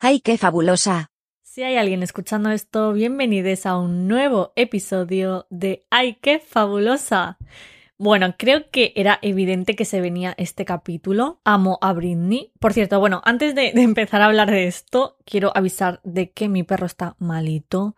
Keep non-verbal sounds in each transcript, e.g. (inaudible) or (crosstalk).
¡Ay, qué fabulosa! Si hay alguien escuchando esto, bienvenidos a un nuevo episodio de ¡Ay, qué fabulosa! Bueno, creo que era evidente que se venía este capítulo. Amo a Britney. Por cierto, bueno, antes de, de empezar a hablar de esto, quiero avisar de que mi perro está malito.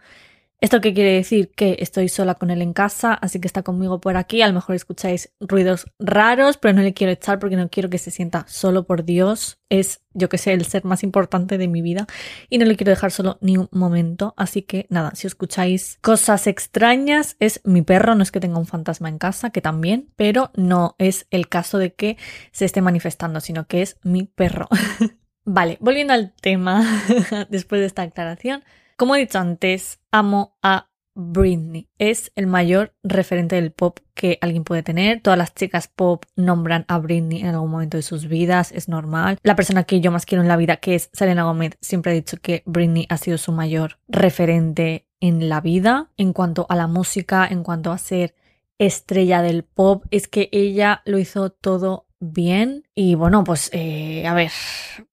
¿Esto qué quiere decir? Que estoy sola con él en casa, así que está conmigo por aquí. A lo mejor escucháis ruidos raros, pero no le quiero echar porque no quiero que se sienta solo por Dios. Es, yo que sé, el ser más importante de mi vida y no le quiero dejar solo ni un momento. Así que nada, si escucháis cosas extrañas, es mi perro. No es que tenga un fantasma en casa, que también, pero no es el caso de que se esté manifestando, sino que es mi perro. (laughs) vale, volviendo al tema, (laughs) después de esta aclaración. Como he dicho antes, amo a Britney. Es el mayor referente del pop que alguien puede tener. Todas las chicas pop nombran a Britney en algún momento de sus vidas, es normal. La persona que yo más quiero en la vida, que es Selena Gomez, siempre ha dicho que Britney ha sido su mayor referente en la vida. En cuanto a la música, en cuanto a ser estrella del pop, es que ella lo hizo todo bien. Y bueno, pues eh, a ver,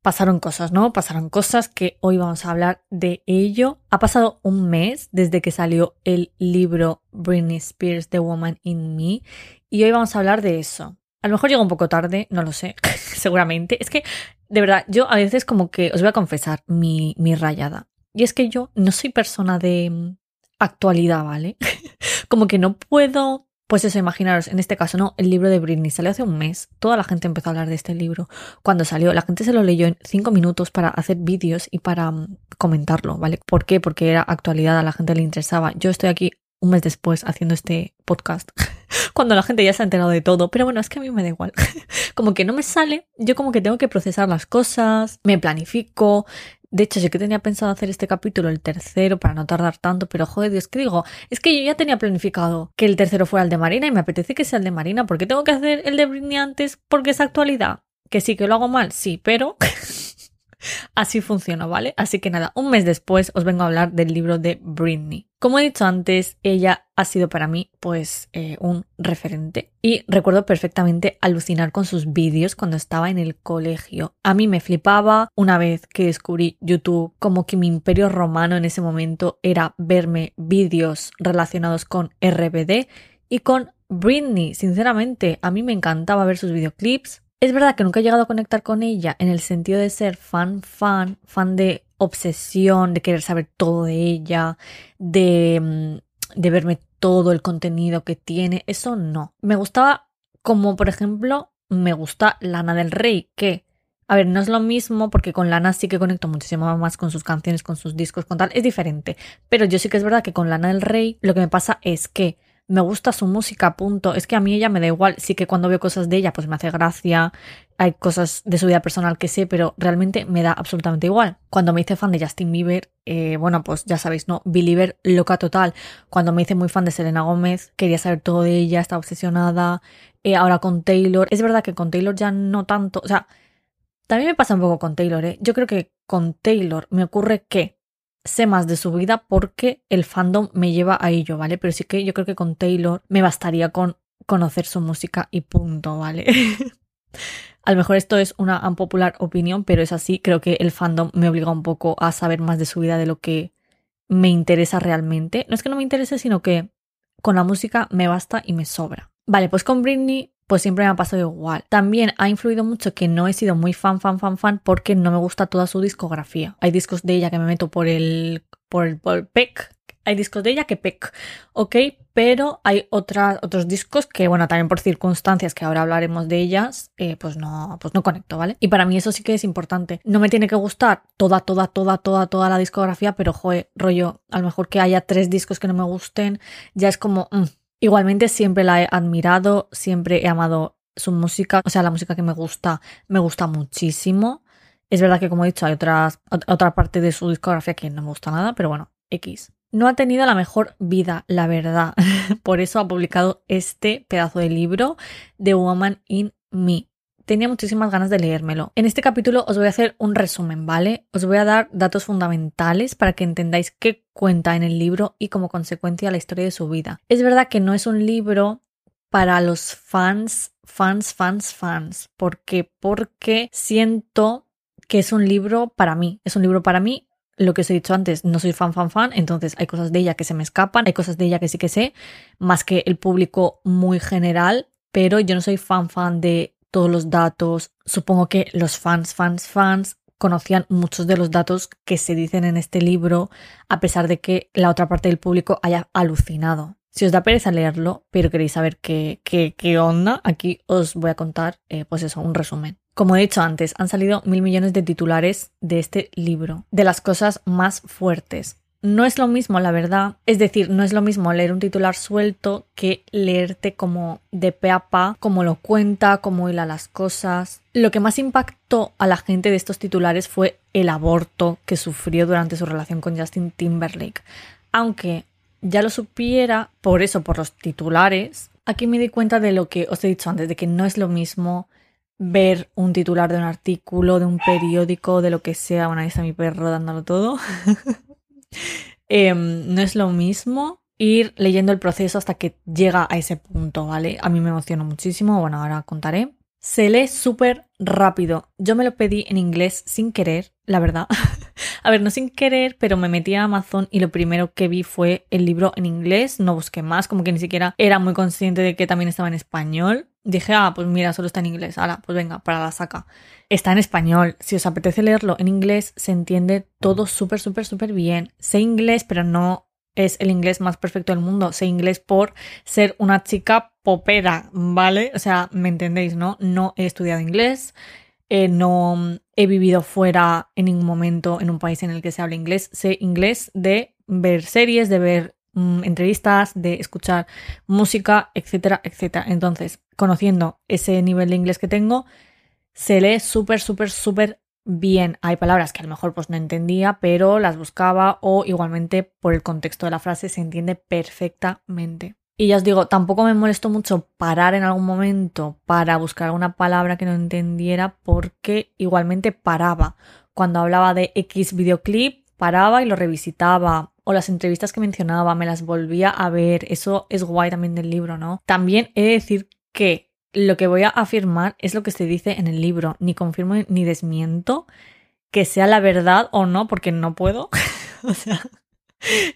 pasaron cosas, ¿no? Pasaron cosas que hoy vamos a hablar de ello. Ha pasado un mes desde que salió el libro Britney Spears, The Woman in Me. Y hoy vamos a hablar de eso. A lo mejor llega un poco tarde, no lo sé, (laughs) seguramente. Es que, de verdad, yo a veces como que os voy a confesar mi, mi rayada. Y es que yo no soy persona de actualidad, ¿vale? (laughs) como que no puedo pues eso, imaginaros, en este caso, ¿no? El libro de Britney salió hace un mes. Toda la gente empezó a hablar de este libro. Cuando salió, la gente se lo leyó en cinco minutos para hacer vídeos y para um, comentarlo, ¿vale? ¿Por qué? Porque era actualidad, a la gente le interesaba. Yo estoy aquí un mes después haciendo este podcast. (laughs) Cuando la gente ya se ha enterado de todo. Pero bueno, es que a mí me da igual. (laughs) como que no me sale. Yo como que tengo que procesar las cosas. Me planifico. De hecho, sí que tenía pensado hacer este capítulo, el tercero, para no tardar tanto, pero joder, Dios, ¿qué digo? Es que yo ya tenía planificado que el tercero fuera el de Marina y me apetece que sea el de Marina. ¿Por qué tengo que hacer el de Britney antes? Porque es actualidad. Que sí, que lo hago mal, sí, pero (laughs) Así funciona, ¿vale? Así que nada, un mes después os vengo a hablar del libro de Britney. Como he dicho antes, ella ha sido para mí pues eh, un referente y recuerdo perfectamente alucinar con sus vídeos cuando estaba en el colegio. A mí me flipaba una vez que descubrí YouTube como que mi imperio romano en ese momento era verme vídeos relacionados con RBD y con Britney. Sinceramente, a mí me encantaba ver sus videoclips, es verdad que nunca he llegado a conectar con ella en el sentido de ser fan, fan, fan de obsesión, de querer saber todo de ella, de, mm, de verme todo el contenido que tiene. Eso no. Me gustaba como, por ejemplo, me gusta Lana del Rey, que, a ver, no es lo mismo porque con Lana sí que conecto muchísimo más con sus canciones, con sus discos, con tal, es diferente. Pero yo sí que es verdad que con Lana del Rey lo que me pasa es que me gusta su música, punto. Es que a mí ella me da igual. Sí que cuando veo cosas de ella, pues me hace gracia. Hay cosas de su vida personal que sé, pero realmente me da absolutamente igual. Cuando me hice fan de Justin Bieber, eh, bueno, pues ya sabéis, ¿no? Believer loca total. Cuando me hice muy fan de Selena Gómez, quería saber todo de ella, estaba obsesionada. Eh, ahora con Taylor. Es verdad que con Taylor ya no tanto. O sea, también me pasa un poco con Taylor, ¿eh? Yo creo que con Taylor me ocurre que sé más de su vida porque el fandom me lleva a ello, ¿vale? Pero sí que yo creo que con Taylor me bastaría con conocer su música y punto, ¿vale? (laughs) a lo mejor esto es una unpopular opinión, pero es así. Creo que el fandom me obliga un poco a saber más de su vida de lo que me interesa realmente. No es que no me interese, sino que con la música me basta y me sobra. Vale, pues con Britney pues siempre me ha pasado igual. También ha influido mucho que no he sido muy fan, fan, fan, fan, porque no me gusta toda su discografía. Hay discos de ella que me meto por el, por el, por PEC. Hay discos de ella que PEC, ¿ok? Pero hay otras, otros discos que, bueno, también por circunstancias que ahora hablaremos de ellas, eh, pues no, pues no conecto, ¿vale? Y para mí eso sí que es importante. No me tiene que gustar toda, toda, toda, toda, toda la discografía, pero, joder, rollo, a lo mejor que haya tres discos que no me gusten, ya es como, mm, Igualmente siempre la he admirado, siempre he amado su música, o sea, la música que me gusta, me gusta muchísimo. Es verdad que, como he dicho, hay otras, otra parte de su discografía que no me gusta nada, pero bueno, X. No ha tenido la mejor vida, la verdad. (laughs) Por eso ha publicado este pedazo de libro, The Woman in Me tenía muchísimas ganas de leérmelo. En este capítulo os voy a hacer un resumen, ¿vale? Os voy a dar datos fundamentales para que entendáis qué cuenta en el libro y como consecuencia la historia de su vida. Es verdad que no es un libro para los fans, fans, fans, fans. ¿Por qué? Porque siento que es un libro para mí, es un libro para mí. Lo que os he dicho antes, no soy fan, fan, fan, entonces hay cosas de ella que se me escapan, hay cosas de ella que sí que sé, más que el público muy general, pero yo no soy fan, fan de todos los datos. Supongo que los fans, fans, fans conocían muchos de los datos que se dicen en este libro, a pesar de que la otra parte del público haya alucinado. Si os da pereza leerlo, pero queréis saber qué, qué, qué onda, aquí os voy a contar, eh, pues eso, un resumen. Como he dicho antes, han salido mil millones de titulares de este libro, de las cosas más fuertes. No es lo mismo, la verdad. Es decir, no es lo mismo leer un titular suelto que leerte como de pe a pa, como lo cuenta, cómo hila las cosas. Lo que más impactó a la gente de estos titulares fue el aborto que sufrió durante su relación con Justin Timberlake. Aunque ya lo supiera, por eso, por los titulares, aquí me di cuenta de lo que os he dicho antes, de que no es lo mismo ver un titular de un artículo, de un periódico, de lo que sea. Bueno, ahí está mi perro dándolo todo. (laughs) Em, no es lo mismo ir leyendo el proceso hasta que llega a ese punto, ¿vale? A mí me emocionó muchísimo, bueno, ahora contaré. Se lee súper rápido. Yo me lo pedí en inglés sin querer, la verdad. (laughs) a ver, no sin querer, pero me metí a Amazon y lo primero que vi fue el libro en inglés. No busqué más, como que ni siquiera era muy consciente de que también estaba en español. Dije, ah, pues mira, solo está en inglés. Ahora, pues venga, para la saca. Está en español. Si os apetece leerlo en inglés, se entiende todo súper, súper, súper bien. Sé inglés, pero no es el inglés más perfecto del mundo. Sé inglés por ser una chica popera, ¿vale? O sea, ¿me entendéis, no? No he estudiado inglés, eh, no he vivido fuera en ningún momento en un país en el que se habla inglés. Sé inglés de ver series, de ver mm, entrevistas, de escuchar música, etcétera, etcétera. Entonces, conociendo ese nivel de inglés que tengo, se lee súper, súper, súper bien. Hay palabras que a lo mejor pues no entendía, pero las buscaba o igualmente por el contexto de la frase se entiende perfectamente. Y ya os digo, tampoco me molestó mucho parar en algún momento para buscar alguna palabra que no entendiera porque igualmente paraba. Cuando hablaba de X videoclip, paraba y lo revisitaba. O las entrevistas que mencionaba, me las volvía a ver. Eso es guay también del libro, ¿no? También he de decir que lo que voy a afirmar es lo que se dice en el libro. Ni confirmo ni desmiento que sea la verdad o no, porque no puedo. (laughs) o sea,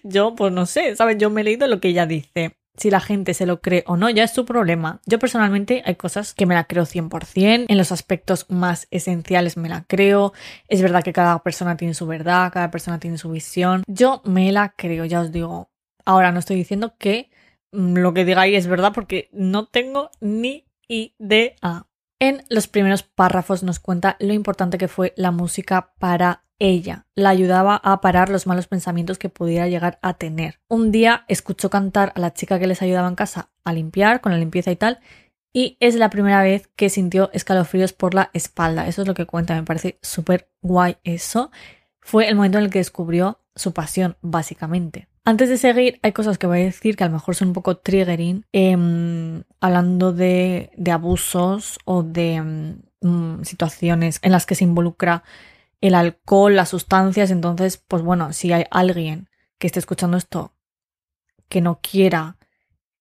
yo pues no sé, ¿sabes? Yo me he leído lo que ella dice. Si la gente se lo cree o no, ya es su problema. Yo personalmente hay cosas que me la creo 100%, en los aspectos más esenciales me la creo. Es verdad que cada persona tiene su verdad, cada persona tiene su visión. Yo me la creo, ya os digo. Ahora no estoy diciendo que mm, lo que diga es verdad porque no tengo ni idea. En los primeros párrafos nos cuenta lo importante que fue la música para ella. La ayudaba a parar los malos pensamientos que pudiera llegar a tener. Un día escuchó cantar a la chica que les ayudaba en casa a limpiar, con la limpieza y tal, y es la primera vez que sintió escalofríos por la espalda. Eso es lo que cuenta, me parece súper guay eso. Fue el momento en el que descubrió su pasión, básicamente. Antes de seguir, hay cosas que voy a decir que a lo mejor son un poco triggering, em, hablando de, abusos o de mm, situaciones en las que se involucra el alcohol, las sustancias. Entonces, pues bueno, si hay alguien que esté escuchando esto que no quiera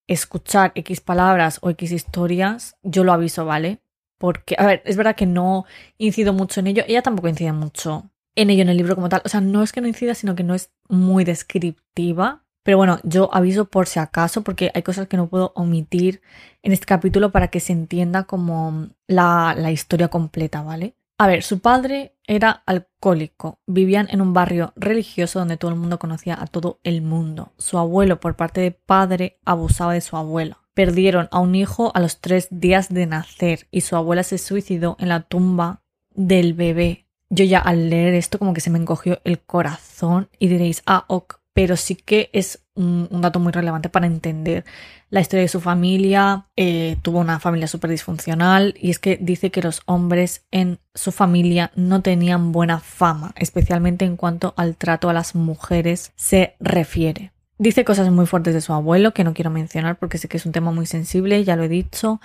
escuchar X palabras o X historias, yo lo aviso, ¿vale? Porque, a ver, es verdad que no incido mucho en ello, ella tampoco incide mucho en ello en el libro como tal. O sea, no es que no incida, sino que no es muy descriptiva. Pero bueno, yo aviso por si acaso, porque hay cosas que no puedo omitir en este capítulo para que se entienda como la, la historia completa, ¿vale? A ver, su padre era alcohólico. Vivían en un barrio religioso donde todo el mundo conocía a todo el mundo. Su abuelo, por parte de padre, abusaba de su abuela. Perdieron a un hijo a los tres días de nacer y su abuela se suicidó en la tumba del bebé yo ya al leer esto como que se me encogió el corazón y diréis, ah, ok, pero sí que es un, dato muy relevante para entender la historia de su familia. Eh, tuvo una familia súper disfuncional y es que dice que los hombres en su familia no tenían buena fama, especialmente en cuanto al trato a las mujeres se refiere. Dice cosas muy fuertes de su abuelo que no quiero mencionar porque sé que es un tema muy sensible, ya lo he dicho.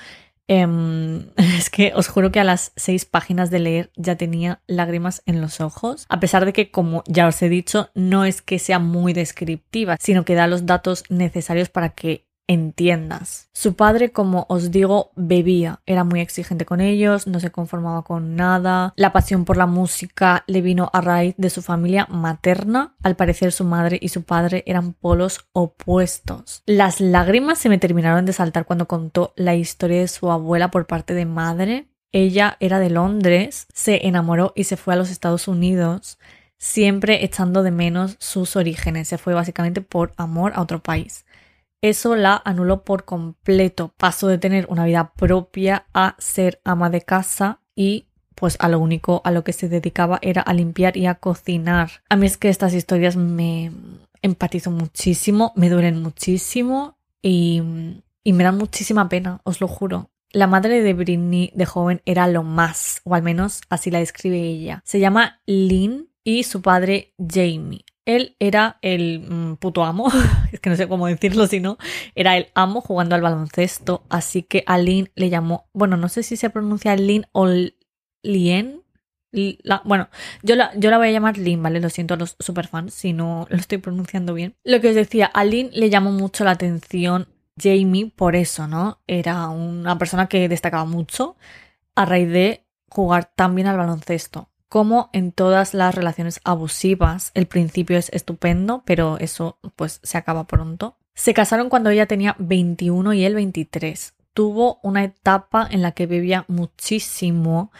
Em, (laughs) es que os juro que a las seis páginas de leer ya tenía lágrimas en los ojos, a pesar de que, como ya os he dicho, no es que sea muy descriptiva, sino que da los datos necesarios para que en tiendas. Su padre, como os digo, bebía, era muy exigente con ellos, no se conformaba con nada. La pasión por la música le vino a raíz de su familia materna. Al parecer su madre y su padre eran polos opuestos. Las lágrimas se me terminaron de saltar cuando contó la historia de su abuela por parte de madre. Ella era de Londres, se enamoró y se fue a los Estados Unidos siempre echando de menos sus orígenes. Se fue básicamente por amor a otro país. Eso la anuló por completo. Pasó de tener una vida propia a ser ama de casa y pues a lo único a lo que se dedicaba era a limpiar y a cocinar. A mí es que estas historias me empatizo muchísimo, me duelen muchísimo y, y me dan muchísima pena, os lo juro. La madre de Britney de joven era lo más, o al menos así la describe ella. Se llama Lynn y su padre Jamie. Él era el mm, puto amo, (laughs) es que no sé cómo decirlo si no, era el amo jugando al baloncesto, así que a Lynn le llamó, bueno, no sé si se pronuncia Lynn o Lien, bueno, yo la, yo la voy a llamar Lynn, ¿vale? Lo siento a los superfans si no lo estoy pronunciando bien. Lo que os decía, a Lynn le llamó mucho la atención Jamie por eso, ¿no? Era una persona que destacaba mucho a raíz de jugar tan bien al baloncesto. Como en todas las relaciones abusivas, el principio es estupendo, pero eso pues se acaba pronto. Se casaron cuando ella tenía 21 y él 23. Tuvo una etapa en la que bebía muchísimo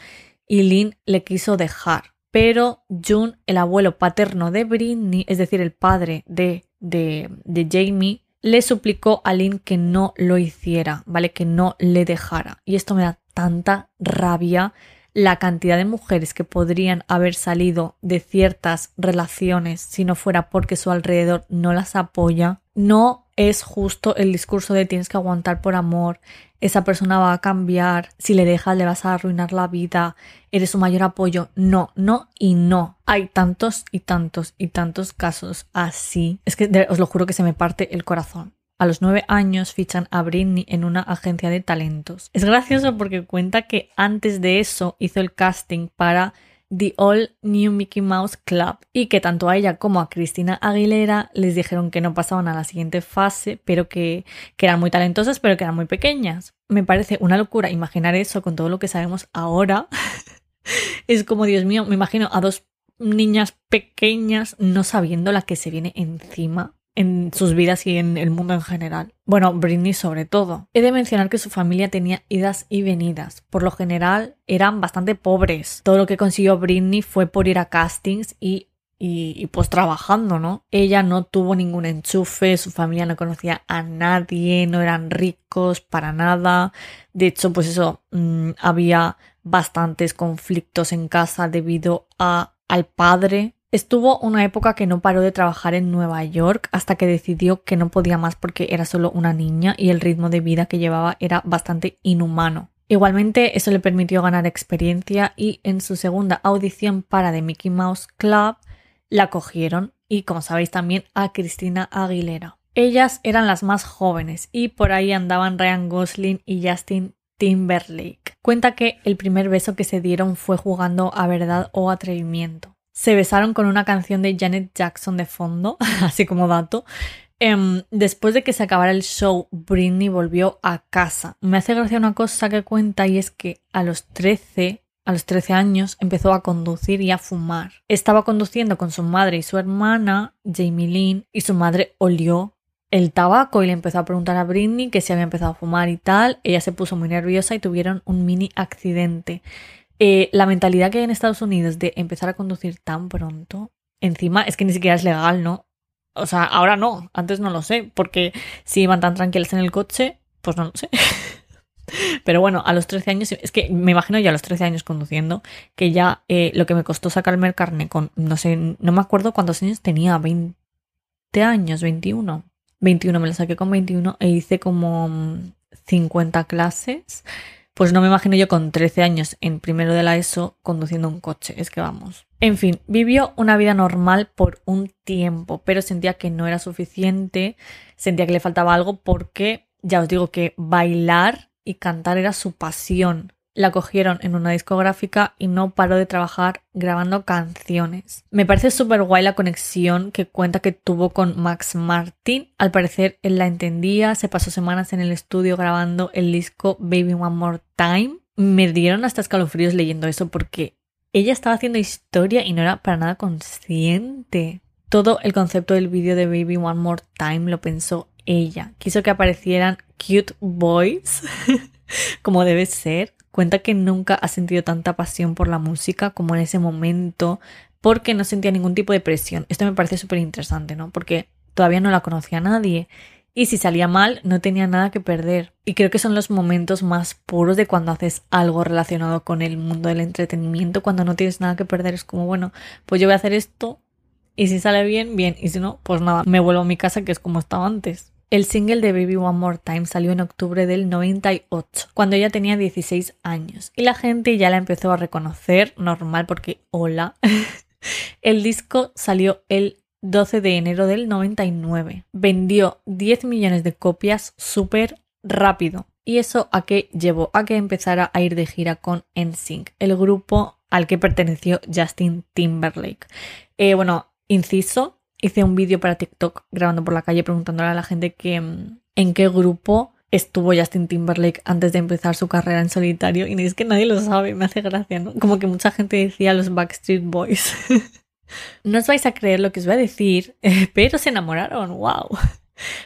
y Lynn le quiso dejar. Pero June, el abuelo paterno de Britney, es decir, el padre de, de, de Jamie, le suplicó a Lynn que no lo hiciera, ¿vale? Que no le dejara. Y esto me da tanta rabia la cantidad de mujeres que podrían haber salido de ciertas relaciones si no fuera porque su alrededor no las apoya, no es justo el discurso de tienes que aguantar por amor, esa persona va a cambiar, si le dejas le vas a arruinar la vida, eres su mayor apoyo. No, no y no. Hay tantos y tantos y tantos casos así. Es que os lo juro que se me parte el corazón. A los nueve años fichan a Britney en una agencia de talentos. Es gracioso porque cuenta que antes de eso hizo el casting para The All New Mickey Mouse Club y que tanto a ella como a Cristina Aguilera les dijeron que no pasaban a la siguiente fase, pero que, que eran muy talentosas, pero que eran muy pequeñas. Me parece una locura imaginar eso con todo lo que sabemos ahora. (laughs) es como, Dios mío, me imagino a dos niñas pequeñas no sabiendo la que se viene encima en sus vidas y en el mundo en general. Bueno, Britney sobre todo. He de mencionar que su familia tenía idas y venidas. Por lo general eran bastante pobres. Todo lo que consiguió Britney fue por ir a castings y y, pues trabajando, ¿no? Ella no tuvo ningún enchufe, su familia no conocía a nadie, no eran ricos para nada. De hecho, pues eso, mm, había bastantes conflictos en casa debido a, al padre Estuvo una época que no paró de trabajar en Nueva York hasta que decidió que no podía más porque era solo una niña y el ritmo de vida que llevaba era bastante inhumano. Igualmente eso le permitió ganar experiencia y en su segunda audición para The Mickey Mouse Club la cogieron y como sabéis también a Cristina Aguilera. Ellas eran las más jóvenes y por ahí andaban Ryan Gosling y Justin Timberlake. Cuenta que el primer beso que se dieron fue jugando a verdad o atrevimiento se besaron con una canción de Janet Jackson de fondo, (laughs) así como dato. Em, después de que se acabara el show, Britney volvió a casa. Me hace gracia una cosa que cuenta y es que a los 13, a los 13 años, empezó a conducir y a fumar. Estaba conduciendo con su madre y su hermana, Jamie Lynn, y su madre olió el tabaco y le empezó a preguntar a Britney que si había empezado a fumar y tal. Ella se puso muy nerviosa y tuvieron un mini accidente. Eh, la mentalidad que hay en Estados Unidos de empezar a conducir tan pronto, encima es que ni siquiera es legal, ¿no? O sea, ahora no, antes no lo sé, porque si iban tan tranquilas en el coche, pues no lo sé. (laughs) Pero bueno, a los 13 años, es que me imagino ya a los 13 años conduciendo, que ya eh, lo que me costó sacarme el carne con, no sé, no me acuerdo cuántos años tenía, 20 años, 21. 21, me lo saqué con 21 e hice como 50 clases pues no me imagino yo con 13 años en primero de la ESO conduciendo un coche, es que vamos. En fin, vivió una vida normal por un tiempo, pero sentía que no era suficiente, sentía que le faltaba algo porque ya os digo que bailar y cantar era su pasión. La cogieron en una discográfica y no paró de trabajar grabando canciones. Me parece súper guay la conexión que cuenta que tuvo con Max Martin. Al parecer él la entendía, se pasó semanas en el estudio grabando el disco Baby One More Time. Me dieron hasta escalofríos leyendo eso porque ella estaba haciendo historia y no era para nada consciente. Todo el concepto del vídeo de Baby One More Time lo pensó ella. Quiso que aparecieran cute boys, (laughs) como debe ser. Cuenta que nunca ha sentido tanta pasión por la música como en ese momento, porque no sentía ningún tipo de presión. Esto me parece súper interesante, ¿no? Porque todavía no la conocía nadie. Y si salía mal, no tenía nada que perder. Y creo que son los momentos más puros de cuando haces algo relacionado con el mundo del entretenimiento, cuando no tienes nada que perder. Es como, bueno, pues yo voy a hacer esto y si sale bien, bien. Y si no, pues nada, me vuelvo a mi casa que es como estaba antes. El single de Baby One More Time salió en octubre del 98, cuando ella tenía 16 años, y la gente ya la empezó a reconocer, normal porque hola. (laughs) el disco salió el 12 de enero del 99. Vendió 10 millones de copias súper rápido. ¿Y eso a qué llevó? A que empezara a ir de gira con NSYNC, el grupo al que perteneció Justin Timberlake. Eh, bueno, inciso, hice un vídeo para TikTok grabando por la calle preguntándole a la gente que, mm, en qué grupo estuvo Justin Timberlake antes de empezar su carrera en solitario y es que nadie lo sabe, me hace gracia, ¿no? Como que mucha gente decía los Backstreet Boys. (laughs) no os vais a creer lo que os voy a decir, (laughs) pero se enamoraron, wow.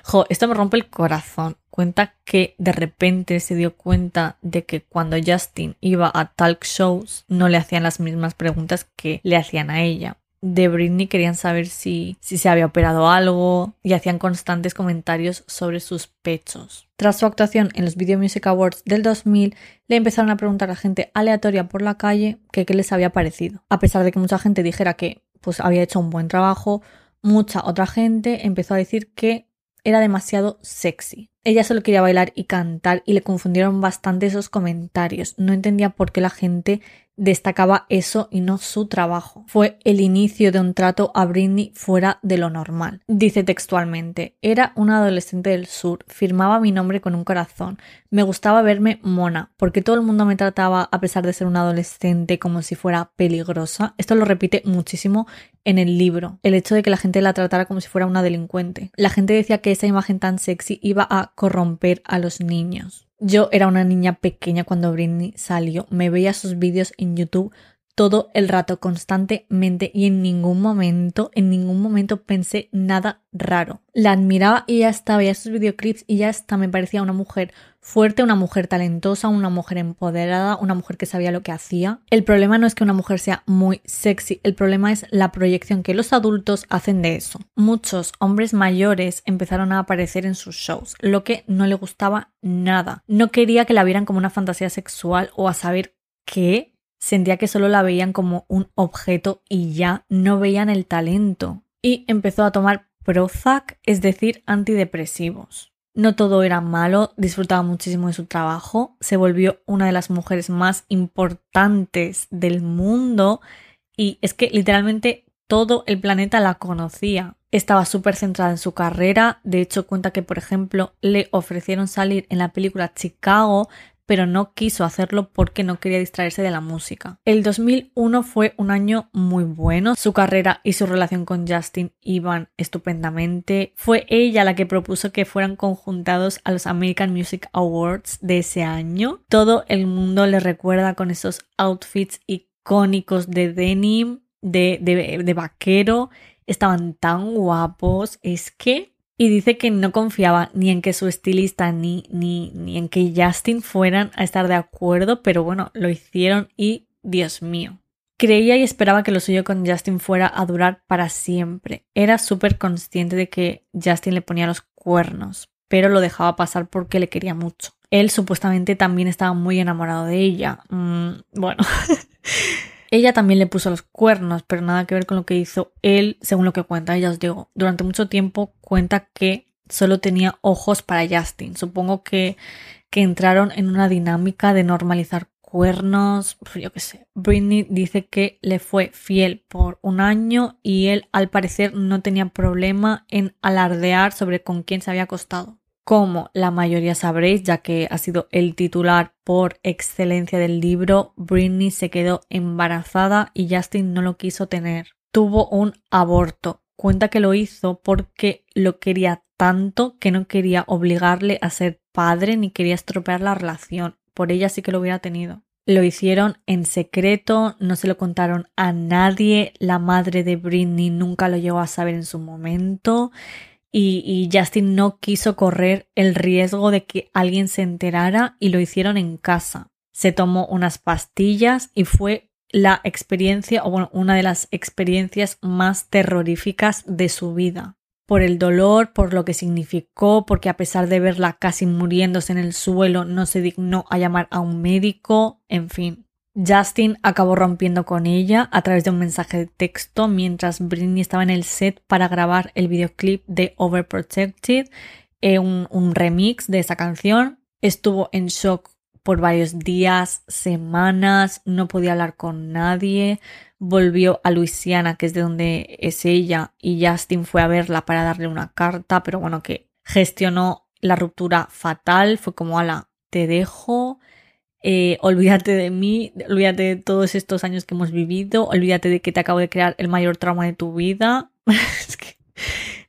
Jo, esto me rompe el corazón. Cuenta que de repente se dio cuenta de que cuando Justin iba a talk shows no le hacían las mismas preguntas que le hacían a ella de Britney querían saber si, si se había operado algo y hacían constantes comentarios sobre sus pechos. Tras su actuación en los Video Music Awards del 2000, le empezaron a preguntar a gente aleatoria por la calle qué les había parecido. A pesar de que mucha gente dijera que pues había hecho un buen trabajo, mucha otra gente empezó a decir que era demasiado sexy. Ella solo quería bailar y cantar y le confundieron bastante esos comentarios. No entendía por qué la gente destacaba eso y no su trabajo. Fue el inicio de un trato a Britney fuera de lo normal. Dice textualmente, era una adolescente del sur, firmaba mi nombre con un corazón, me gustaba verme mona, porque todo el mundo me trataba, a pesar de ser una adolescente, como si fuera peligrosa. Esto lo repite muchísimo en el libro, el hecho de que la gente la tratara como si fuera una delincuente. La gente decía que esa imagen tan sexy iba a corromper a los niños. Yo era una niña pequeña cuando Britney salió, me veía sus vídeos en YouTube todo el rato constantemente y en ningún momento, en ningún momento pensé nada raro. La admiraba y ya estaba, veía sus videoclips y ya está, me parecía una mujer fuerte, una mujer talentosa, una mujer empoderada, una mujer que sabía lo que hacía. El problema no es que una mujer sea muy sexy, el problema es la proyección que los adultos hacen de eso. Muchos hombres mayores empezaron a aparecer en sus shows, lo que no le gustaba nada. No quería que la vieran como una fantasía sexual o a saber qué Sentía que solo la veían como un objeto y ya no veían el talento. Y empezó a tomar Prozac, es decir, antidepresivos. No todo era malo, disfrutaba muchísimo de su trabajo, se volvió una de las mujeres más importantes del mundo y es que literalmente todo el planeta la conocía. Estaba súper centrada en su carrera, de hecho cuenta que por ejemplo le ofrecieron salir en la película Chicago, pero no quiso hacerlo porque no quería distraerse de la música. El 2001 fue un año muy bueno, su carrera y su relación con Justin iban estupendamente. Fue ella la que propuso que fueran conjuntados a los American Music Awards de ese año. Todo el mundo le recuerda con esos outfits icónicos de denim, de, de, de vaquero. Estaban tan guapos. Es que y dice que no confiaba ni en que su estilista ni, ni, ni en que Justin fueran a estar de acuerdo, pero bueno, lo hicieron y Dios mío. Creía y esperaba que lo suyo con Justin fuera a durar para siempre. Era súper consciente de que Justin le ponía los cuernos, pero lo dejaba pasar porque le quería mucho. Él supuestamente también estaba muy enamorado de ella. Mm, bueno. (laughs) Ella también le puso los cuernos, pero nada que ver con lo que hizo él, según lo que cuenta. Ella os digo, durante mucho tiempo cuenta que solo tenía ojos para Justin. Supongo que, que entraron en una dinámica de normalizar cuernos, yo qué sé. Britney dice que le fue fiel por un año y él al parecer no tenía problema en alardear sobre con quién se había acostado. Como la mayoría sabréis, ya que ha sido el titular por excelencia del libro, Britney se quedó embarazada y Justin no lo quiso tener. Tuvo un aborto. Cuenta que lo hizo porque lo quería tanto que no quería obligarle a ser padre ni quería estropear la relación. Por ella sí que lo hubiera tenido. Lo hicieron en secreto, no se lo contaron a nadie, la madre de Britney nunca lo llegó a saber en su momento y, Justin no quiso correr el riesgo de que alguien se enterara y lo hicieron en casa. Se tomó unas pastillas y fue la experiencia, o bueno, una de las experiencias más terroríficas de su vida. Por el dolor, por lo que significó, porque a pesar de verla casi muriéndose en el suelo, no se dignó a llamar a un médico, en fin. Justin acabó rompiendo con ella a través de un mensaje de texto mientras Britney estaba en el set para grabar el videoclip de Overprotected, eh, un, un remix de esa canción. Estuvo en shock por varios días, semanas, no podía hablar con nadie. Volvió a Luisiana, que es de donde es ella, y Justin fue a verla para darle una carta, pero bueno, que gestionó la ruptura fatal. Fue como, ala, te dejo eh, olvídate de mí, olvídate de todos estos años que hemos vivido, olvídate de que te acabo de crear el mayor trauma de tu vida. (laughs)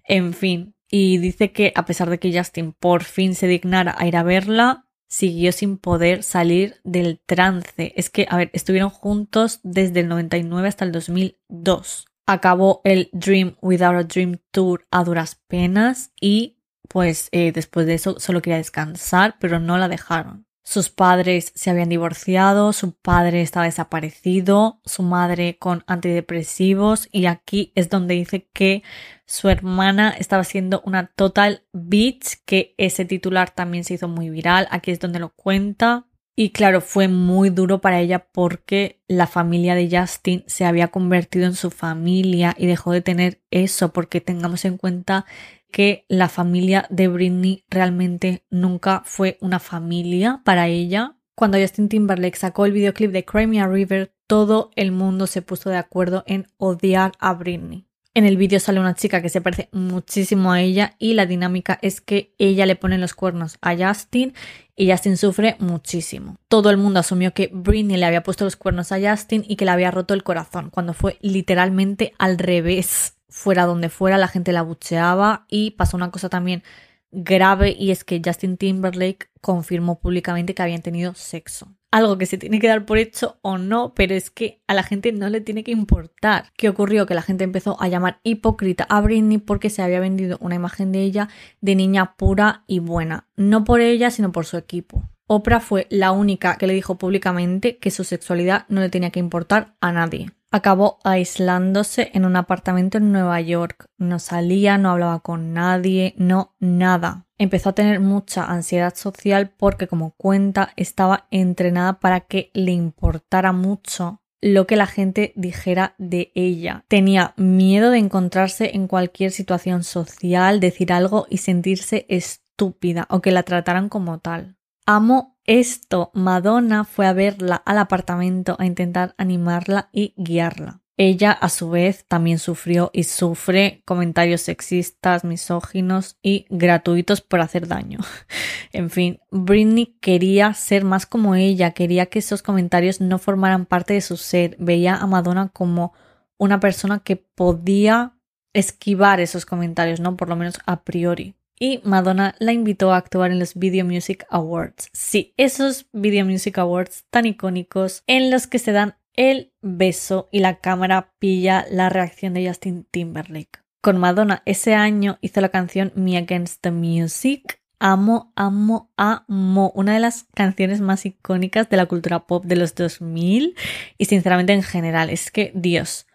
En fin, y dice que a pesar de que Justin por fin se dignara a ir a verla, siguió sin poder salir del trance. Es que, a ver, estuvieron juntos desde el 99 hasta el 2002. Acabó el Dream Without a Dream Tour a duras penas y pues eh, después de eso solo quería descansar, pero no la dejaron. Sus padres se habían divorciado, su padre estaba desaparecido, su madre con antidepresivos y aquí es donde dice que su hermana estaba siendo una total bitch, que ese titular también se hizo muy viral, aquí es donde lo cuenta. Y claro, fue muy duro para ella porque la familia de Justin se había convertido en su familia y dejó de tener eso porque tengamos en cuenta que la familia de Britney realmente nunca fue una familia para ella. Cuando Justin Timberlake sacó el videoclip de Crimea River, todo el mundo se puso de acuerdo en odiar a Britney. En el vídeo sale una chica que se parece muchísimo a ella y la dinámica es que ella le pone los cuernos a Justin y Justin sufre muchísimo. Todo el mundo asumió que Britney le había puesto los cuernos a Justin y que le había roto el corazón, cuando fue literalmente al revés fuera donde fuera, la gente la bucheaba y pasó una cosa también grave y es que Justin Timberlake confirmó públicamente que habían tenido sexo. Algo que se tiene que dar por hecho o no, pero es que a la gente no le tiene que importar. ¿Qué ocurrió? Que la gente empezó a llamar hipócrita a Britney porque se había vendido una imagen de ella de niña pura y buena. No por ella, sino por su equipo. Oprah fue la única que le dijo públicamente que su sexualidad no le tenía que importar a nadie acabó aislándose en un apartamento en Nueva York. No salía, no hablaba con nadie, no nada. Empezó a tener mucha ansiedad social porque, como cuenta, estaba entrenada para que le importara mucho lo que la gente dijera de ella. Tenía miedo de encontrarse en cualquier situación social, decir algo y sentirse estúpida o que la trataran como tal. Amo esto. Madonna fue a verla al apartamento a intentar animarla y guiarla. Ella, a su vez, también sufrió y sufre comentarios sexistas, misóginos y gratuitos por hacer daño. (laughs) en fin, Britney quería ser más como ella, quería que esos comentarios no formaran parte de su ser. Veía a Madonna como una persona que podía esquivar esos comentarios, ¿no? Por lo menos a priori y Madonna la invitó a actuar en los Video Music Awards. Sí, esos Video Music Awards tan icónicos en los que se dan el beso y la cámara pilla la reacción de Justin Timberlake. Con Madonna ese año hizo la canción Me Against the Music. Amo, amo, amo. Una de las canciones más icónicas de la cultura pop de los 2000 y sinceramente en general. Es que, Dios,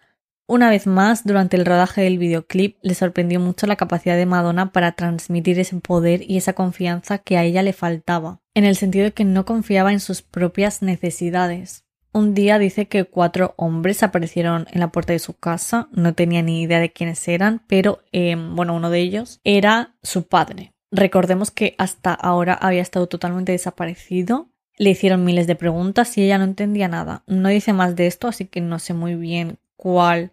una vez más, durante el rodaje del videoclip, le sorprendió mucho la capacidad de Madonna para transmitir ese poder y esa confianza que a ella le faltaba, en el sentido de que no confiaba en sus propias necesidades. Un día dice que cuatro hombres aparecieron en la puerta de su casa, no tenía ni idea de quiénes eran, pero em, bueno, uno de ellos era su padre. Recordemos que hasta ahora había estado totalmente desaparecido. Le hicieron miles de preguntas y ella no entendía nada. No dice más de esto, así que no sé muy bien cuál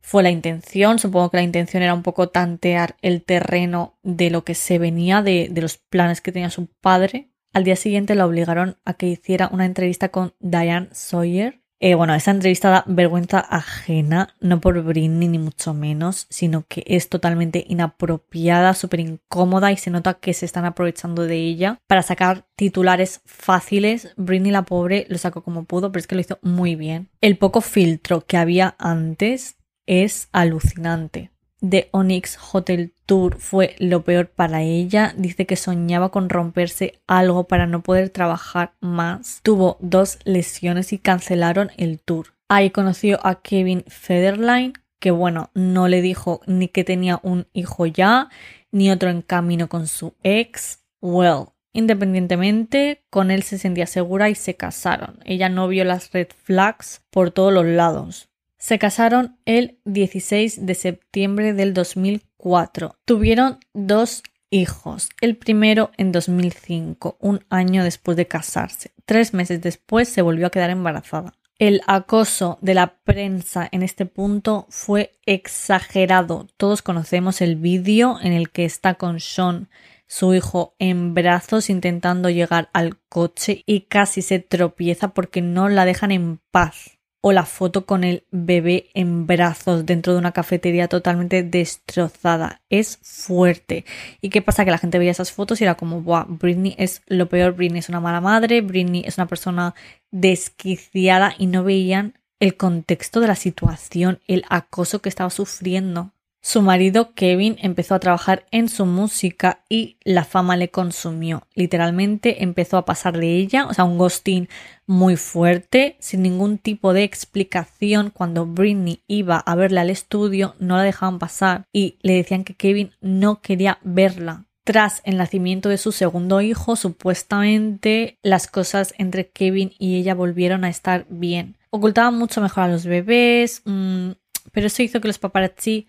fue la intención. Supongo que la intención era un poco tantear el terreno de lo que se venía, de, de los planes que tenía su padre. Al día siguiente la obligaron a que hiciera una entrevista con Diane Sawyer, eh, bueno, esa entrevista da vergüenza ajena, no por Britney ni mucho menos, sino que es totalmente inapropiada, súper incómoda y se nota que se están aprovechando de ella para sacar titulares fáciles. Britney la pobre lo sacó como pudo, pero es que lo hizo muy bien. El poco filtro que había antes es alucinante. The Onyx Hotel Tour fue lo peor para ella. Dice que soñaba con romperse algo para no poder trabajar más. Tuvo dos lesiones y cancelaron el tour. Ahí conoció a Kevin Federline, que bueno, no le dijo ni que tenía un hijo ya, ni otro en camino con su ex. Well, independientemente, con él se sentía segura y se casaron. Ella no vio las red flags por todos los lados. Se casaron el 16 de septiembre del 2004. Tuvieron dos hijos. El primero en 2005, un año después de casarse. Tres meses después se volvió a quedar embarazada. El acoso de la prensa en este punto fue exagerado. Todos conocemos el vídeo en el que está con Sean, su hijo, en brazos intentando llegar al coche y casi se tropieza porque no la dejan en paz o la foto con el bebé en brazos dentro de una cafetería totalmente destrozada. Es fuerte. ¿Y qué pasa? Que la gente veía esas fotos y era como, Buah, Britney es lo peor, Britney es una mala madre, Britney es una persona desquiciada y no veían el contexto de la situación, el acoso que estaba sufriendo. Su marido Kevin empezó a trabajar en su música y la fama le consumió. Literalmente empezó a pasar de ella, o sea, un ghosting muy fuerte, sin ningún tipo de explicación. Cuando Britney iba a verla al estudio, no la dejaban pasar y le decían que Kevin no quería verla. Tras el nacimiento de su segundo hijo, supuestamente las cosas entre Kevin y ella volvieron a estar bien. Ocultaban mucho mejor a los bebés, mm, pero eso hizo que los paparazzi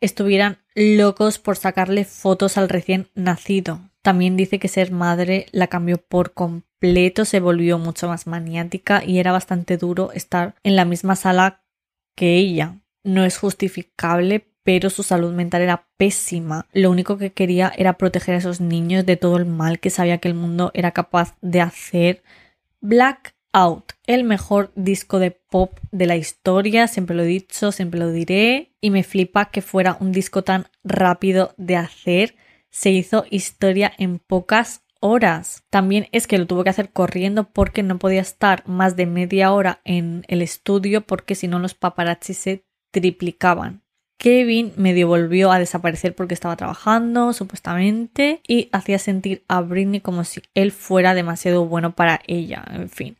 estuvieran locos por sacarle fotos al recién nacido. También dice que ser madre la cambió por completo, se volvió mucho más maniática y era bastante duro estar en la misma sala que ella. No es justificable, pero su salud mental era pésima. Lo único que quería era proteger a esos niños de todo el mal que sabía que el mundo era capaz de hacer. Black Out, el mejor disco de pop de la historia, siempre lo he dicho, siempre lo diré, y me flipa que fuera un disco tan rápido de hacer, se hizo historia en pocas horas. También es que lo tuvo que hacer corriendo porque no podía estar más de media hora en el estudio porque si no los paparazzi se triplicaban. Kevin medio volvió a desaparecer porque estaba trabajando, supuestamente, y hacía sentir a Britney como si él fuera demasiado bueno para ella, en fin.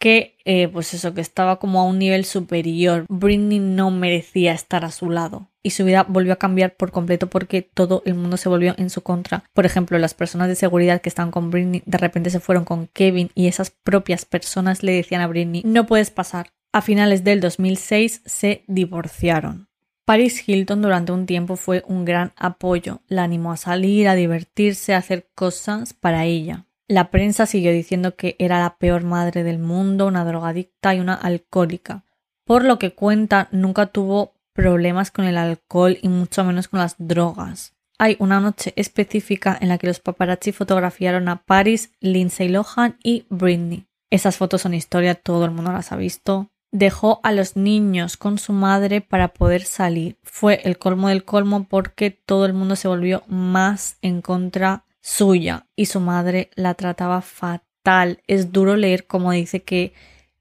Que, eh, pues eso, que estaba como a un nivel superior. Britney no merecía estar a su lado. Y su vida volvió a cambiar por completo porque todo el mundo se volvió en su contra. Por ejemplo, las personas de seguridad que estaban con Britney de repente se fueron con Kevin y esas propias personas le decían a Britney, no puedes pasar. A finales del 2006 se divorciaron. Paris Hilton durante un tiempo fue un gran apoyo, la animó a salir, a divertirse, a hacer cosas para ella. La prensa siguió diciendo que era la peor madre del mundo, una drogadicta y una alcohólica. Por lo que cuenta, nunca tuvo problemas con el alcohol y mucho menos con las drogas. Hay una noche específica en la que los paparazzi fotografiaron a Paris, Lindsay Lohan y Britney. Esas fotos son historia, todo el mundo las ha visto dejó a los niños con su madre para poder salir. Fue el colmo del colmo porque todo el mundo se volvió más en contra suya y su madre la trataba fatal. Es duro leer como dice que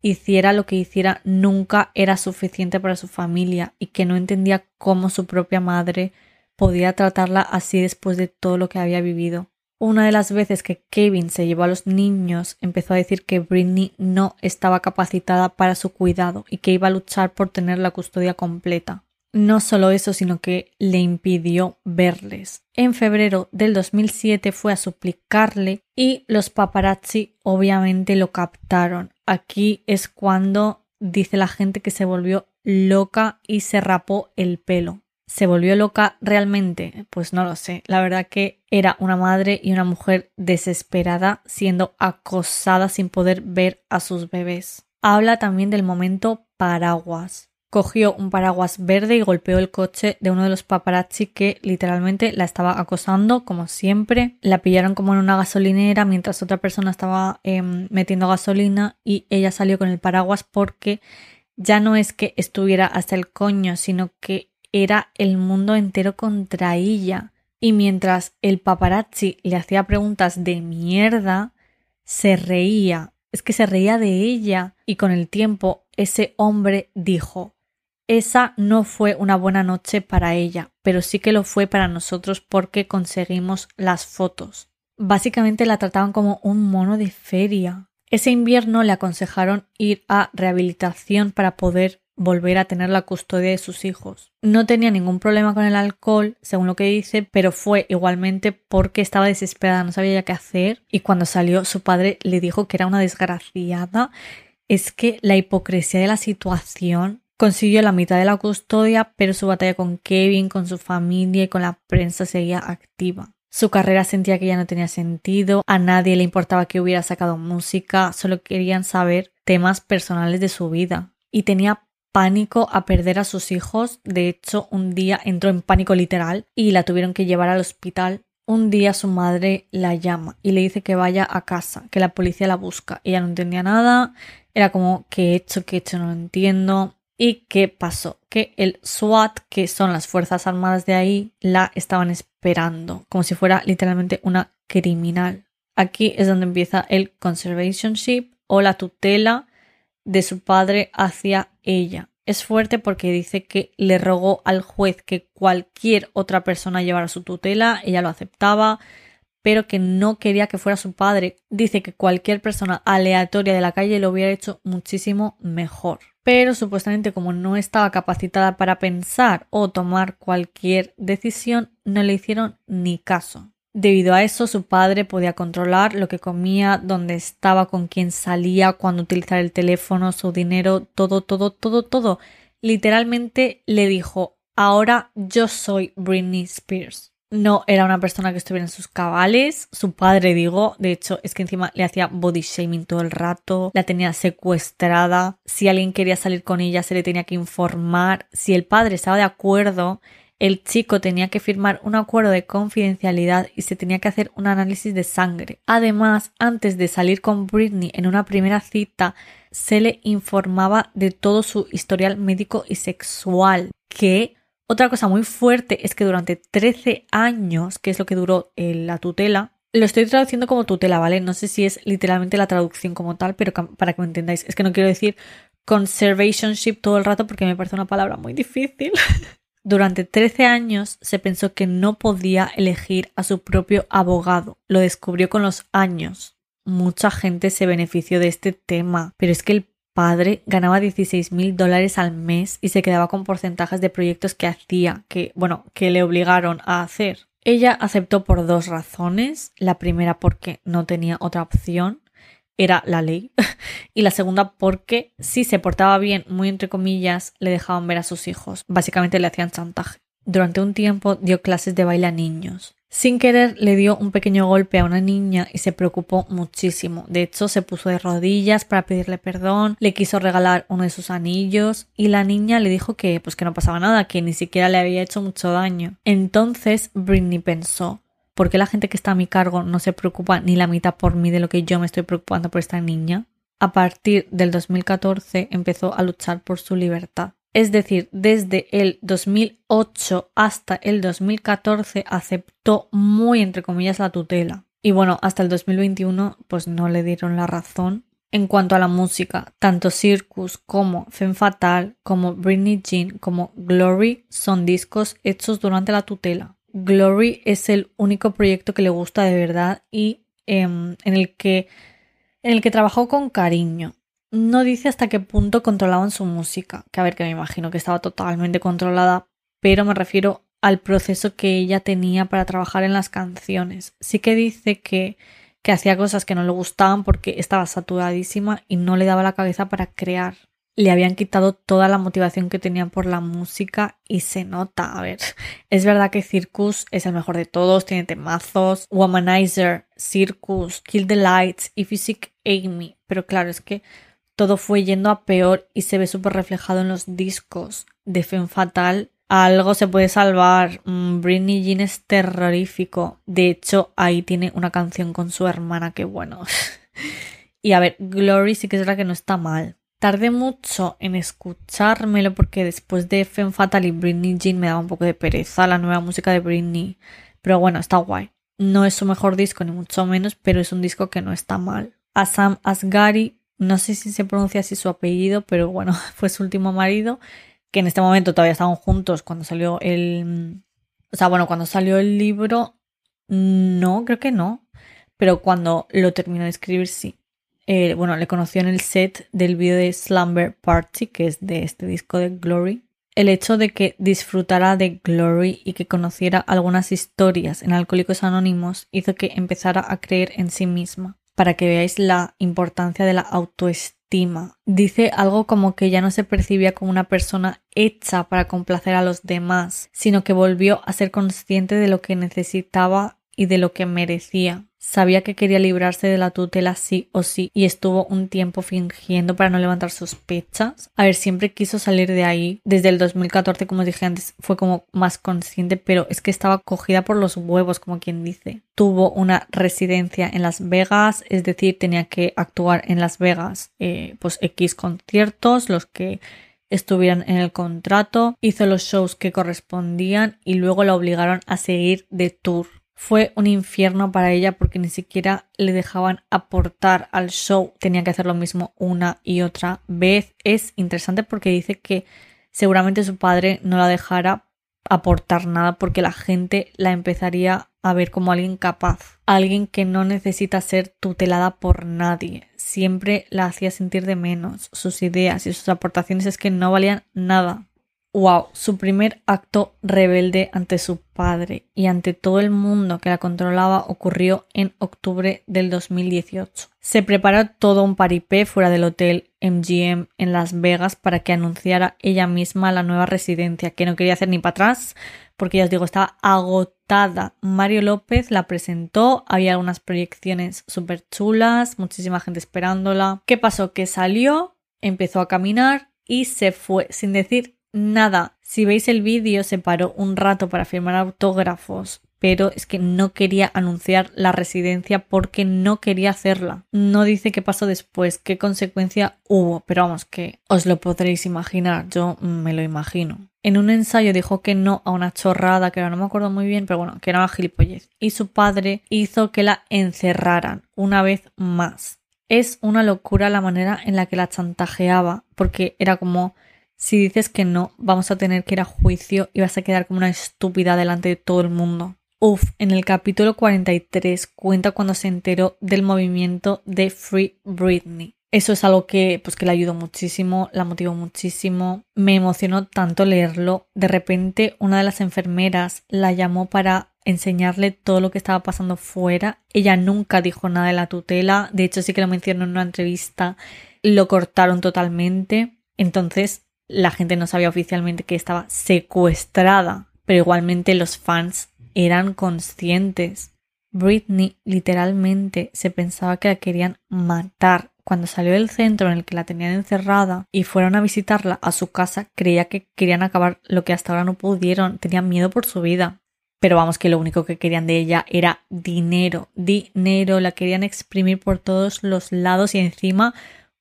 hiciera lo que hiciera nunca era suficiente para su familia y que no entendía cómo su propia madre podía tratarla así después de todo lo que había vivido. Una de las veces que Kevin se llevó a los niños empezó a decir que Britney no estaba capacitada para su cuidado y que iba a luchar por tener la custodia completa. No solo eso, sino que le impidió verles. En febrero del 2007 fue a suplicarle y los paparazzi obviamente lo captaron. Aquí es cuando dice la gente que se volvió loca y se rapó el pelo. ¿Se volvió loca realmente? Pues no lo sé. La verdad que era una madre y una mujer desesperada siendo acosada sin poder ver a sus bebés. Habla también del momento paraguas. cogió un paraguas verde y golpeó el coche de uno de los paparazzi que literalmente la estaba acosando, como siempre. La pillaron como en una gasolinera mientras otra persona estaba em, metiendo gasolina y ella salió con el paraguas porque ya no es que estuviera hasta el coño, sino que era el mundo entero contra ella. Y mientras el paparazzi le hacía preguntas de mierda, se reía. Es que se reía de ella. Y con el tiempo ese hombre dijo esa no fue una buena noche para ella, pero sí que lo fue para nosotros porque conseguimos las fotos. Básicamente la trataban como un mono de feria. Ese invierno le aconsejaron ir a rehabilitación para poder volver a tener la custodia de sus hijos. No tenía ningún problema con el alcohol, según lo que dice, pero fue igualmente porque estaba desesperada, no sabía ya qué hacer y cuando salió su padre le dijo que era una desgraciada. Es que la hipocresía de la situación Consiguió la mitad de la custodia, pero su batalla con Kevin, con su familia y con la prensa seguía activa. Su carrera sentía que ya no tenía sentido, a nadie le importaba que hubiera sacado música, solo querían saber temas personales de su vida. Y tenía pánico a perder a sus hijos, de hecho un día entró en pánico literal y la tuvieron que llevar al hospital. Un día su madre la llama y le dice que vaya a casa, que la policía la busca. Ella no entendía nada, era como ¿qué he hecho? ¿qué he hecho? No lo entiendo. ¿Y qué pasó? Que el SWAT, que son las Fuerzas Armadas de ahí, la estaban esperando, como si fuera literalmente una criminal. Aquí es donde empieza el conservationship o la tutela de su padre hacia ella. Es fuerte porque dice que le rogó al juez que cualquier otra persona llevara su tutela, ella lo aceptaba, pero que no quería que fuera su padre. Dice que cualquier persona aleatoria de la calle lo hubiera hecho muchísimo mejor pero supuestamente como no estaba capacitada para pensar o tomar cualquier decisión, no le hicieron ni caso. Debido a eso, su padre podía controlar lo que comía, dónde estaba, con quién salía, cuándo utilizar el teléfono, su dinero, todo, todo, todo, todo. Literalmente le dijo, ahora yo soy Britney Spears no era una persona que estuviera en sus cabales. Su padre, digo, de hecho, es que encima le hacía body shaming todo el rato, la tenía secuestrada. Si alguien quería salir con ella, se le tenía que informar. Si el padre estaba de acuerdo, el chico tenía que firmar un acuerdo de confidencialidad y se tenía que hacer un análisis de sangre. Además, antes de salir con Britney en una primera cita, se le informaba de todo su historial médico y sexual, que otra cosa muy fuerte es que durante 13 años, que es lo que duró eh, la tutela, lo estoy traduciendo como tutela, ¿vale? No sé si es literalmente la traducción como tal, pero para que me entendáis, es que no quiero decir conservationship todo el rato porque me parece una palabra muy difícil. (laughs) Durante 13 años se pensó que no podía elegir a su propio abogado. Lo descubrió con los años. Mucha gente se benefició de este tema, pero es que el padre ganaba 16 mil dólares al mes y se quedaba con porcentajes de proyectos que hacía, que, bueno, que le obligaron a hacer. Ella aceptó por dos razones. La primera porque no tenía otra opción, era la ley. (laughs) y la segunda porque si se portaba bien, muy entre comillas, le dejaban ver a sus hijos. Básicamente le hacían chantaje. Durante un tiempo dio clases de baile a niños. Sin querer le dio un pequeño golpe a una niña y se preocupó muchísimo. De hecho, se puso de rodillas para pedirle perdón, le quiso regalar uno de sus anillos y la niña le dijo que pues que no pasaba nada, que ni siquiera le había hecho mucho daño. Entonces Britney pensó, ¿por qué la gente que está a mi cargo no se preocupa ni la mitad por mí de lo que yo me estoy preocupando por esta niña? A partir del 2014 empezó a luchar por su libertad es decir, desde el 2008 hasta el 2014 aceptó muy entre comillas la tutela. Y bueno, hasta el 2021 pues no le dieron la razón. En cuanto a la música, tanto Circus como Femme Fatal, como Britney Jean, como Glory son discos hechos durante la tutela. Glory es el único proyecto que le gusta de verdad y em, en el que en el que trabajó con cariño. No dice hasta qué punto controlaban su música, que a ver que me imagino que estaba totalmente controlada, pero me refiero al proceso que ella tenía para trabajar en las canciones. Sí que dice que, que hacía cosas que no le gustaban porque estaba saturadísima y no le daba la cabeza para crear. Le habían quitado toda la motivación que tenía por la música y se nota. A ver, es verdad que Circus es el mejor de todos, tiene temazos, Womanizer, Circus, Kill the Lights y Physic Amy, pero claro, es que todo fue yendo a peor y se ve súper reflejado en los discos de Femme Fatal. Algo se puede salvar. Mm, Britney Jean es terrorífico. De hecho, ahí tiene una canción con su hermana que bueno. (laughs) y a ver, Glory sí que es la que no está mal. Tardé mucho en escuchármelo porque después de Femme Fatal y Britney Jean me daba un poco de pereza la nueva música de Britney. Pero bueno, está guay. No es su mejor disco, ni mucho menos, pero es un disco que no está mal. A Sam no sé si se pronuncia así su apellido, pero bueno, (laughs) fue su último marido, que en este momento todavía estaban juntos cuando salió el... O sea, bueno, cuando salió el libro, no, creo que no, pero cuando lo terminó de escribir, sí. Eh, bueno, le conoció en el set del vídeo de Slumber Party, que es de este disco de Glory. El hecho de que disfrutara de Glory y que conociera algunas historias en Alcohólicos Anónimos hizo que empezara a creer en sí misma, para que veáis la importancia de la autoestima. Dice algo como que ya no se percibía como una persona hecha para complacer a los demás, sino que volvió a ser consciente de lo que necesitaba y de lo que merecía. Sabía que quería librarse de la tutela sí o sí y estuvo un tiempo fingiendo para no levantar sospechas. A ver, siempre quiso salir de ahí. Desde el 2014, como dije antes, fue como más consciente, pero es que estaba cogida por los huevos, como quien dice. Tuvo una residencia en Las Vegas, es decir, tenía que actuar en Las Vegas, eh, pues X conciertos, los que estuvieran en el contrato, hizo los shows que correspondían y luego la obligaron a seguir de tour fue un infierno para ella porque ni siquiera le dejaban aportar al show. Tenía que hacer lo mismo una y otra vez. Es interesante porque dice que seguramente su padre no la dejara aportar nada porque la gente la empezaría a ver como alguien capaz, alguien que no necesita ser tutelada por nadie. Siempre la hacía sentir de menos. Sus ideas y sus aportaciones es que no valían nada. Wow, su primer acto rebelde ante su padre y ante todo el mundo que la controlaba ocurrió en octubre del 2018. Se preparó todo un paripé fuera del hotel MGM en Las Vegas para que anunciara ella misma la nueva residencia, que no quería hacer ni para atrás, porque ya os digo, estaba agotada. Mario López la presentó, había algunas proyecciones súper chulas, muchísima gente esperándola. ¿Qué pasó? Que salió, empezó a caminar y se fue sin decir nada. Si veis el vídeo, se paró un rato para firmar autógrafos, pero es que no quería anunciar la residencia porque no quería hacerla. No dice qué pasó después, qué consecuencia hubo, pero vamos, que os lo podréis imaginar, yo me lo imagino. En un ensayo dijo que no a una chorrada, que no me acuerdo muy bien, pero bueno, que era una gilipollez. Y su padre hizo que la encerraran una vez más. Es una locura la manera en la que la chantajeaba, porque era como si dices que no, vamos a tener que ir a juicio y vas a quedar como una estúpida delante de todo el mundo. Uf, en el capítulo 43 cuenta cuando se enteró del movimiento de Free Britney. Eso es algo que, pues, que le ayudó muchísimo, la motivó muchísimo. Me emocionó tanto leerlo. De repente, una de las enfermeras la llamó para enseñarle todo lo que estaba pasando fuera. Ella nunca dijo nada de la tutela. De hecho, sí que lo mencionó en una entrevista. Lo cortaron totalmente. Entonces, la gente no sabía oficialmente que estaba secuestrada, pero igualmente los fans eran conscientes. Britney literalmente se pensaba que la querían matar. Cuando salió del centro en el que la tenían encerrada y fueron a visitarla a su casa, creía que querían acabar lo que hasta ahora no pudieron, tenían miedo por su vida. Pero vamos que lo único que querían de ella era dinero, dinero, la querían exprimir por todos los lados y encima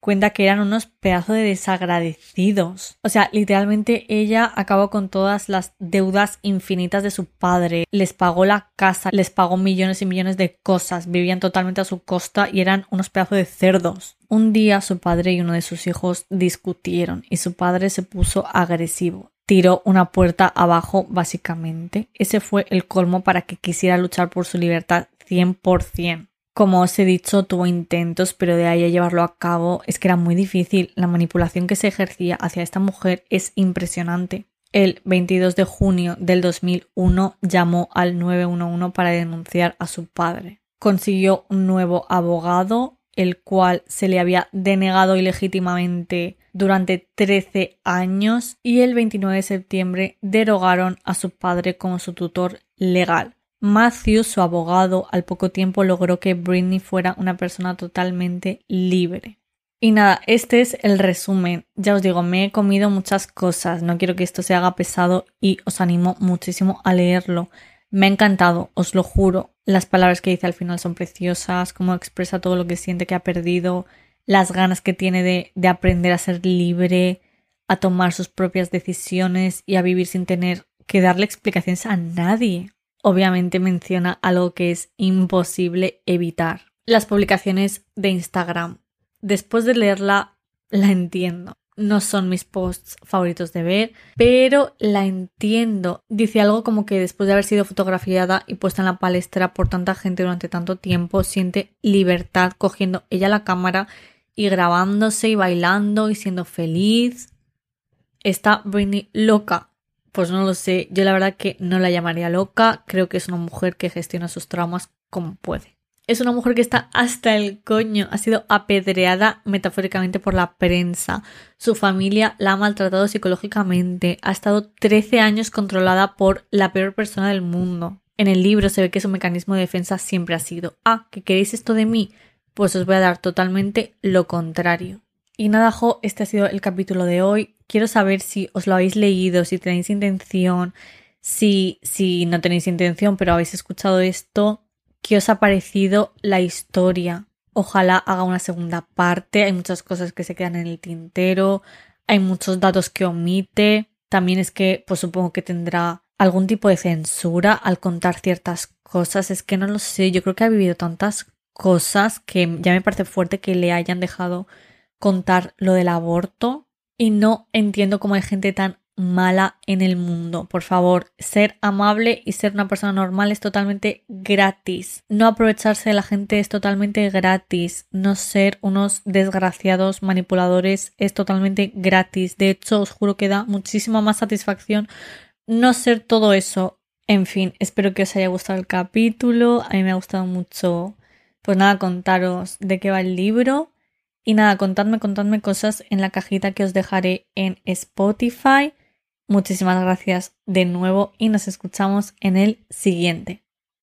cuenta que eran unos pedazos de desagradecidos. O sea, literalmente ella acabó con todas las deudas infinitas de su padre. Les pagó la casa, les pagó millones y millones de cosas. Vivían totalmente a su costa y eran unos pedazos de cerdos. Un día su padre y uno de sus hijos discutieron y su padre se puso agresivo. Tiró una puerta abajo básicamente. Ese fue el colmo para que quisiera luchar por su libertad 100%. Como os he dicho, tuvo intentos, pero de ahí a llevarlo a cabo es que era muy difícil. La manipulación que se ejercía hacia esta mujer es impresionante. El 22 de junio del 2001 llamó al 911 para denunciar a su padre. Consiguió un nuevo abogado, el cual se le había denegado ilegítimamente durante 13 años, y el 29 de septiembre derogaron a su padre como su tutor legal. Matthew, su abogado, al poco tiempo logró que Britney fuera una persona totalmente libre. Y nada, este es el resumen. Ya os digo, me he comido muchas cosas, no quiero que esto se haga pesado y os animo muchísimo a leerlo. Me ha encantado, os lo juro. Las palabras que dice al final son preciosas, cómo expresa todo lo que siente que ha perdido, las ganas que tiene de, de aprender a ser libre, a tomar sus propias decisiones y a vivir sin tener que darle explicaciones a nadie. Obviamente menciona algo que es imposible evitar. Las publicaciones de Instagram después de leerla la entiendo. No son mis posts favoritos de ver, pero la entiendo. Dice algo como que después de haber sido fotografiada y puesta en la palestra por tanta gente durante tanto tiempo, siente libertad cogiendo ella la cámara y grabándose y bailando y siendo feliz. Está Britney loca. Pues no lo sé, yo la verdad que no la llamaría loca, creo que es una mujer que gestiona sus traumas como puede. Es una mujer que está hasta el coño. Ha sido apedreada metafóricamente por la prensa. Su familia la ha maltratado psicológicamente. Ha estado 13 años controlada por la peor persona del mundo. En el libro se ve que su mecanismo de defensa siempre ha sido, ah, ¿que queréis esto de mí? Pues os voy a dar totalmente lo contrario. Y nada, Jo, este ha sido el capítulo de hoy. Quiero saber si os lo habéis leído, si tenéis intención, si, si no tenéis intención, pero habéis escuchado esto, ¿Qué os ha parecido la historia? Ojalá haga una segunda parte. Hay muchas cosas que se quedan en el tintero. Hay muchos datos que omite. También es que, pues supongo que tendrá algún tipo de censura al contar ciertas cosas. Es que no lo sé. Yo creo que ha vivido tantas cosas que ya me parece fuerte que le hayan dejado contar lo del aborto. Y no entiendo cómo hay gente tan mala en el mundo. Por favor, ser amable y ser una persona normal es totalmente gratis. No aprovecharse de la gente es totalmente gratis. No ser unos desgraciados manipuladores es totalmente gratis. De hecho, os juro que da muchísima más satisfacción no ser todo eso. En fin, espero que os haya gustado el capítulo. A mí me ha gustado mucho, pues nada, contaros de qué va el libro. Y nada, contadme, contadme cosas en la cajita que os dejaré en Spotify. Muchísimas gracias de nuevo y nos escuchamos en el siguiente.